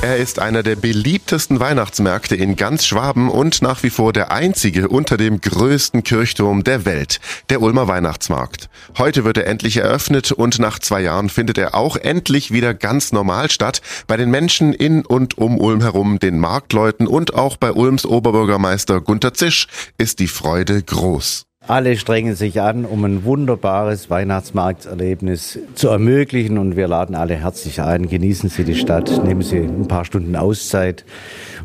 Er ist einer der beliebtesten Weihnachtsmärkte in ganz Schwaben und nach wie vor der einzige unter dem größten Kirchturm der Welt, der Ulmer Weihnachtsmarkt. Heute wird er endlich eröffnet und nach zwei Jahren findet er auch endlich wieder ganz normal statt. Bei den Menschen in und um Ulm herum, den Marktleuten und auch bei Ulms Oberbürgermeister Gunter Zisch ist die Freude groß. Alle strengen sich an, um ein wunderbares Weihnachtsmarktserlebnis zu ermöglichen und wir laden alle herzlich ein. Genießen Sie die Stadt, nehmen Sie ein paar Stunden Auszeit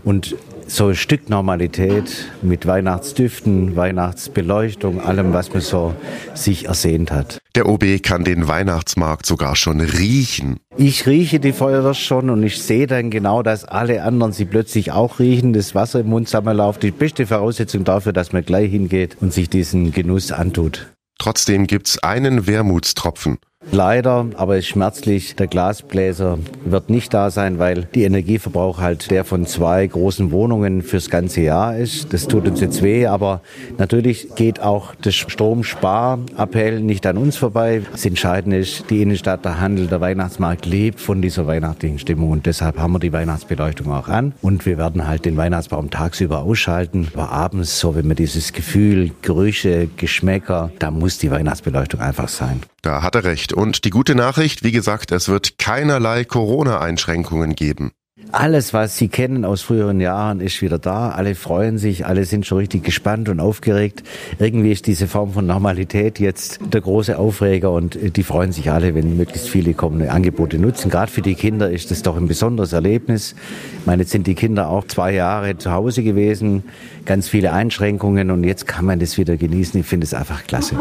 und so ein Stück Normalität mit Weihnachtsdüften, Weihnachtsbeleuchtung, allem, was man so sich ersehnt hat. Der OB kann den Weihnachtsmarkt sogar schon riechen. Ich rieche die Feuerwehr schon und ich sehe dann genau, dass alle anderen sie plötzlich auch riechen, das Wasser im Mund zusammenläuft. Die beste Voraussetzung dafür, dass man gleich hingeht und sich diesen Genuss antut. Trotzdem gibt's einen Wermutstropfen. Leider, aber es ist schmerzlich, der Glasbläser wird nicht da sein, weil die Energieverbrauch halt der von zwei großen Wohnungen fürs ganze Jahr ist. Das tut uns jetzt weh, aber natürlich geht auch das Stromsparappell nicht an uns vorbei. Das Entscheidende ist, die Innenstadt, der Handel, der Weihnachtsmarkt lebt von dieser weihnachtlichen Stimmung und deshalb haben wir die Weihnachtsbeleuchtung auch an und wir werden halt den Weihnachtsbaum tagsüber ausschalten, aber abends, so wenn man dieses Gefühl, Gerüche, Geschmäcker, da muss die Weihnachtsbeleuchtung einfach sein. Da hat er recht. Und die gute Nachricht, wie gesagt, es wird keinerlei Corona-Einschränkungen geben. Alles, was Sie kennen aus früheren Jahren, ist wieder da. Alle freuen sich, alle sind schon richtig gespannt und aufgeregt. Irgendwie ist diese Form von Normalität jetzt der große Aufreger und die freuen sich alle, wenn möglichst viele kommende Angebote nutzen. Gerade für die Kinder ist das doch ein besonderes Erlebnis. Ich meine, jetzt sind die Kinder auch zwei Jahre zu Hause gewesen, ganz viele Einschränkungen und jetzt kann man das wieder genießen. Ich finde es einfach klasse.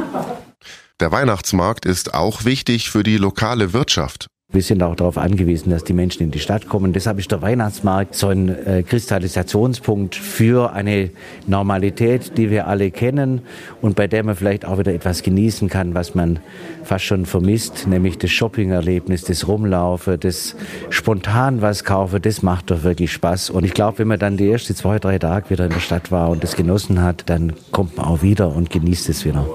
Der Weihnachtsmarkt ist auch wichtig für die lokale Wirtschaft. Wir sind auch darauf angewiesen, dass die Menschen in die Stadt kommen. Deshalb ist der Weihnachtsmarkt so ein äh, Kristallisationspunkt für eine Normalität, die wir alle kennen und bei der man vielleicht auch wieder etwas genießen kann, was man fast schon vermisst, nämlich das Shoppingerlebnis, das Rumlaufen, das spontan was kaufen. Das macht doch wirklich Spaß. Und ich glaube, wenn man dann die ersten zwei, drei Tage wieder in der Stadt war und das genossen hat, dann kommt man auch wieder und genießt es wieder.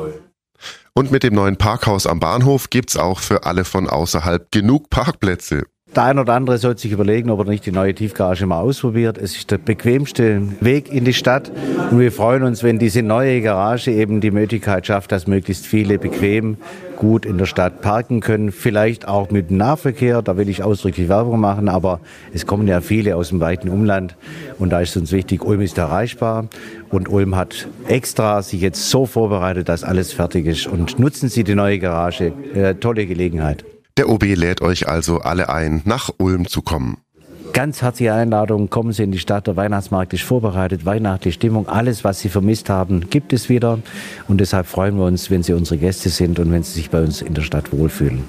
Und mit dem neuen Parkhaus am Bahnhof gibt's auch für alle von außerhalb genug Parkplätze. Der ein oder andere sollte sich überlegen, ob er nicht die neue Tiefgarage mal ausprobiert. Es ist der bequemste Weg in die Stadt und wir freuen uns, wenn diese neue Garage eben die Möglichkeit schafft, dass möglichst viele bequem gut in der Stadt parken können. Vielleicht auch mit Nahverkehr, da will ich ausdrücklich Werbung machen, aber es kommen ja viele aus dem weiten Umland und da ist uns wichtig, Ulm ist erreichbar und Ulm hat extra sich jetzt so vorbereitet, dass alles fertig ist und nutzen Sie die neue Garage. Äh, tolle Gelegenheit. Der OB lädt euch also alle ein, nach Ulm zu kommen. Ganz herzliche Einladung, kommen Sie in die Stadt, der Weihnachtsmarkt ist vorbereitet, weihnachtliche Stimmung, alles, was Sie vermisst haben, gibt es wieder. Und deshalb freuen wir uns, wenn Sie unsere Gäste sind und wenn Sie sich bei uns in der Stadt wohlfühlen.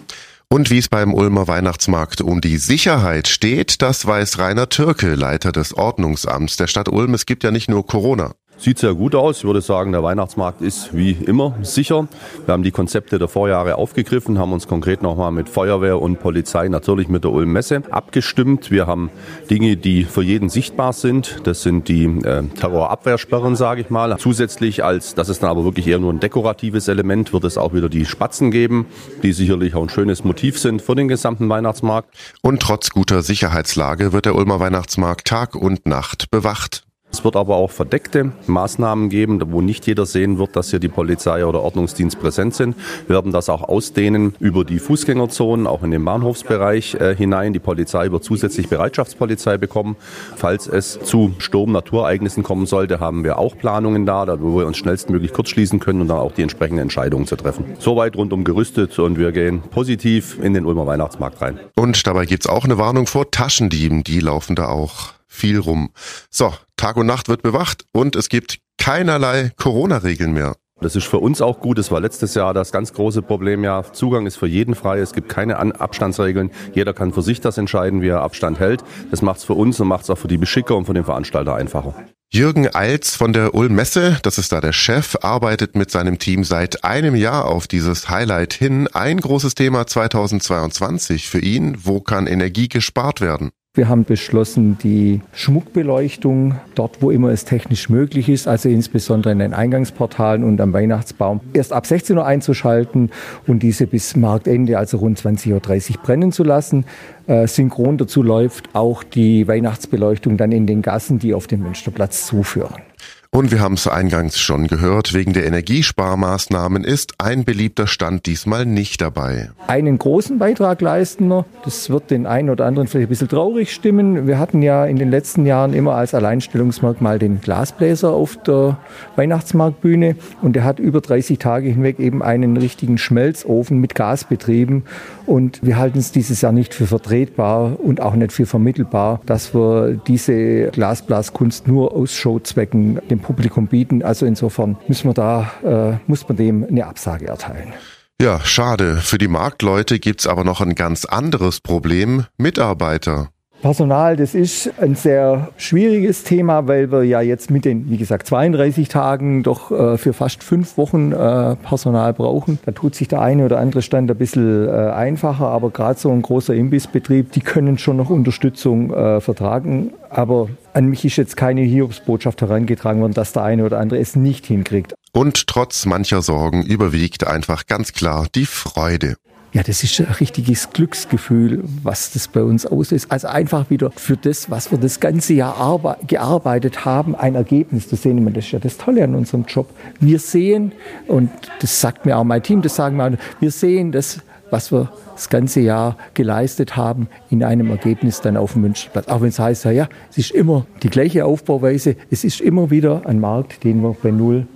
Und wie es beim Ulmer Weihnachtsmarkt um die Sicherheit steht, das weiß Rainer Türke, Leiter des Ordnungsamts der Stadt Ulm. Es gibt ja nicht nur Corona. Sieht sehr gut aus. Ich würde sagen, der Weihnachtsmarkt ist wie immer sicher. Wir haben die Konzepte der Vorjahre aufgegriffen, haben uns konkret nochmal mit Feuerwehr und Polizei, natürlich mit der Ulm Messe abgestimmt. Wir haben Dinge, die für jeden sichtbar sind. Das sind die äh, Terrorabwehrsperren, sage ich mal. Zusätzlich als, das ist dann aber wirklich eher nur ein dekoratives Element, wird es auch wieder die Spatzen geben, die sicherlich auch ein schönes Motiv sind für den gesamten Weihnachtsmarkt. Und trotz guter Sicherheitslage wird der Ulmer Weihnachtsmarkt Tag und Nacht bewacht. Es wird aber auch verdeckte Maßnahmen geben, wo nicht jeder sehen wird, dass hier die Polizei oder Ordnungsdienst präsent sind. Wir werden das auch ausdehnen über die Fußgängerzonen, auch in den Bahnhofsbereich äh, hinein. Die Polizei wird zusätzlich Bereitschaftspolizei bekommen. Falls es zu Sturm, Naturereignissen kommen sollte, haben wir auch Planungen da, wo wir uns schnellstmöglich kurzschließen können und dann auch die entsprechenden Entscheidungen zu treffen. Soweit rundum gerüstet und wir gehen positiv in den Ulmer Weihnachtsmarkt rein. Und dabei gibt's auch eine Warnung vor Taschendieben, die laufen da auch viel rum. So, Tag und Nacht wird bewacht und es gibt keinerlei Corona-Regeln mehr. Das ist für uns auch gut. Das war letztes Jahr das ganz große Problem. Ja, Zugang ist für jeden frei. Es gibt keine Abstandsregeln. Jeder kann für sich das entscheiden, wie er Abstand hält. Das macht es für uns und macht es auch für die Beschicker und für den Veranstalter einfacher. Jürgen Eils von der Ulm Messe, das ist da der Chef, arbeitet mit seinem Team seit einem Jahr auf dieses Highlight hin. Ein großes Thema 2022 für ihn. Wo kann Energie gespart werden? Wir haben beschlossen, die Schmuckbeleuchtung dort, wo immer es technisch möglich ist, also insbesondere in den Eingangsportalen und am Weihnachtsbaum, erst ab 16 Uhr einzuschalten und diese bis Marktende, also rund 20.30 Uhr brennen zu lassen. Äh, synchron dazu läuft auch die Weihnachtsbeleuchtung dann in den Gassen, die auf den Münsterplatz zuführen. Und wir haben es eingangs schon gehört, wegen der Energiesparmaßnahmen ist ein beliebter Stand diesmal nicht dabei. Einen großen Beitrag leisten wir. Das wird den einen oder anderen vielleicht ein bisschen traurig stimmen. Wir hatten ja in den letzten Jahren immer als Alleinstellungsmerkmal den Glasbläser auf der Weihnachtsmarktbühne. Und der hat über 30 Tage hinweg eben einen richtigen Schmelzofen mit Gas betrieben. Und wir halten es dieses Jahr nicht für vertretbar und auch nicht für vermittelbar, dass wir diese Glasblaskunst nur aus Showzwecken dem Publikum bieten. Also insofern müssen wir da, äh, muss man dem eine Absage erteilen. Ja, schade. Für die Marktleute gibt's aber noch ein ganz anderes Problem. Mitarbeiter. Personal, das ist ein sehr schwieriges Thema, weil wir ja jetzt mit den, wie gesagt, 32 Tagen doch äh, für fast fünf Wochen äh, Personal brauchen. Da tut sich der eine oder andere Stand ein bisschen äh, einfacher, aber gerade so ein großer Imbissbetrieb, die können schon noch Unterstützung äh, vertragen. Aber an mich ist jetzt keine Hiobsbotschaft herangetragen worden, dass der eine oder andere es nicht hinkriegt. Und trotz mancher Sorgen überwiegt einfach ganz klar die Freude. Ja, das ist ein richtiges Glücksgefühl, was das bei uns auslöst. Also einfach wieder für das, was wir das ganze Jahr gearbeitet haben, ein Ergebnis zu sehen. Das ist ja das Tolle an unserem Job. Wir sehen, und das sagt mir auch mein Team, das sagen wir, auch, wir sehen das, was wir das ganze Jahr geleistet haben, in einem Ergebnis dann auf dem Münsterplatz. Auch wenn es heißt, ja, es ist immer die gleiche Aufbauweise, es ist immer wieder ein Markt, den wir bei Null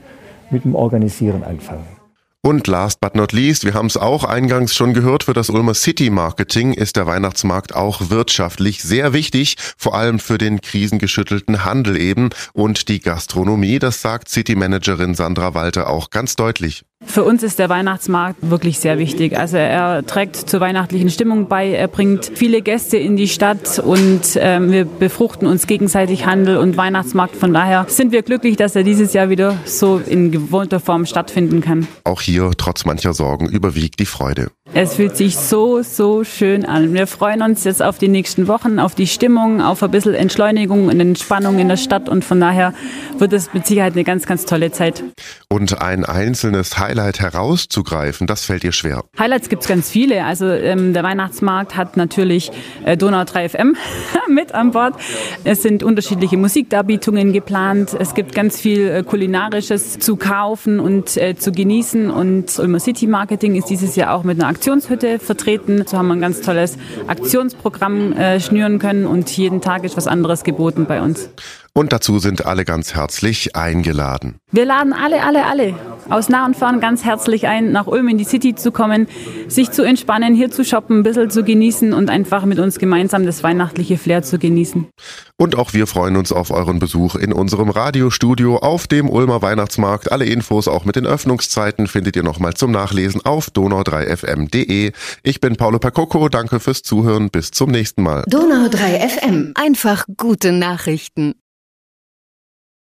mit dem Organisieren anfangen. Und last but not least, wir haben es auch eingangs schon gehört, für das Ulmer City Marketing ist der Weihnachtsmarkt auch wirtschaftlich sehr wichtig, vor allem für den krisengeschüttelten Handel eben und die Gastronomie, das sagt City Managerin Sandra Walter auch ganz deutlich. Für uns ist der Weihnachtsmarkt wirklich sehr wichtig. Also er trägt zur weihnachtlichen Stimmung bei, er bringt viele Gäste in die Stadt und äh, wir befruchten uns gegenseitig Handel und Weihnachtsmarkt. Von daher sind wir glücklich, dass er dieses Jahr wieder so in gewohnter Form stattfinden kann. Auch hier, trotz mancher Sorgen, überwiegt die Freude. Es fühlt sich so, so schön an. Wir freuen uns jetzt auf die nächsten Wochen, auf die Stimmung, auf ein bisschen Entschleunigung und Entspannung in der Stadt und von daher wird es mit Sicherheit eine ganz, ganz tolle Zeit. Und ein einzelnes Highlight herauszugreifen, das fällt dir schwer. Highlights gibt es ganz viele. Also ähm, der Weihnachtsmarkt hat natürlich äh, Donau 3 FM mit an Bord. Es sind unterschiedliche Musikdarbietungen geplant. Es gibt ganz viel äh, Kulinarisches zu kaufen und äh, zu genießen und Ulmer City Marketing ist dieses Jahr auch mit einer Aktion Aktionshütte vertreten. So haben wir ein ganz tolles Aktionsprogramm äh, schnüren können und jeden Tag ist was anderes geboten bei uns. Und dazu sind alle ganz herzlich eingeladen. Wir laden alle, alle, alle aus nah und fern ganz herzlich ein, nach Ulm in die City zu kommen, sich zu entspannen, hier zu shoppen, ein bisschen zu genießen und einfach mit uns gemeinsam das weihnachtliche Flair zu genießen. Und auch wir freuen uns auf euren Besuch in unserem Radiostudio auf dem Ulmer Weihnachtsmarkt. Alle Infos auch mit den Öffnungszeiten findet ihr nochmal zum Nachlesen auf donau3fm.de. Ich bin Paolo Pacocco, danke fürs Zuhören, bis zum nächsten Mal. Donau3fm, einfach gute Nachrichten.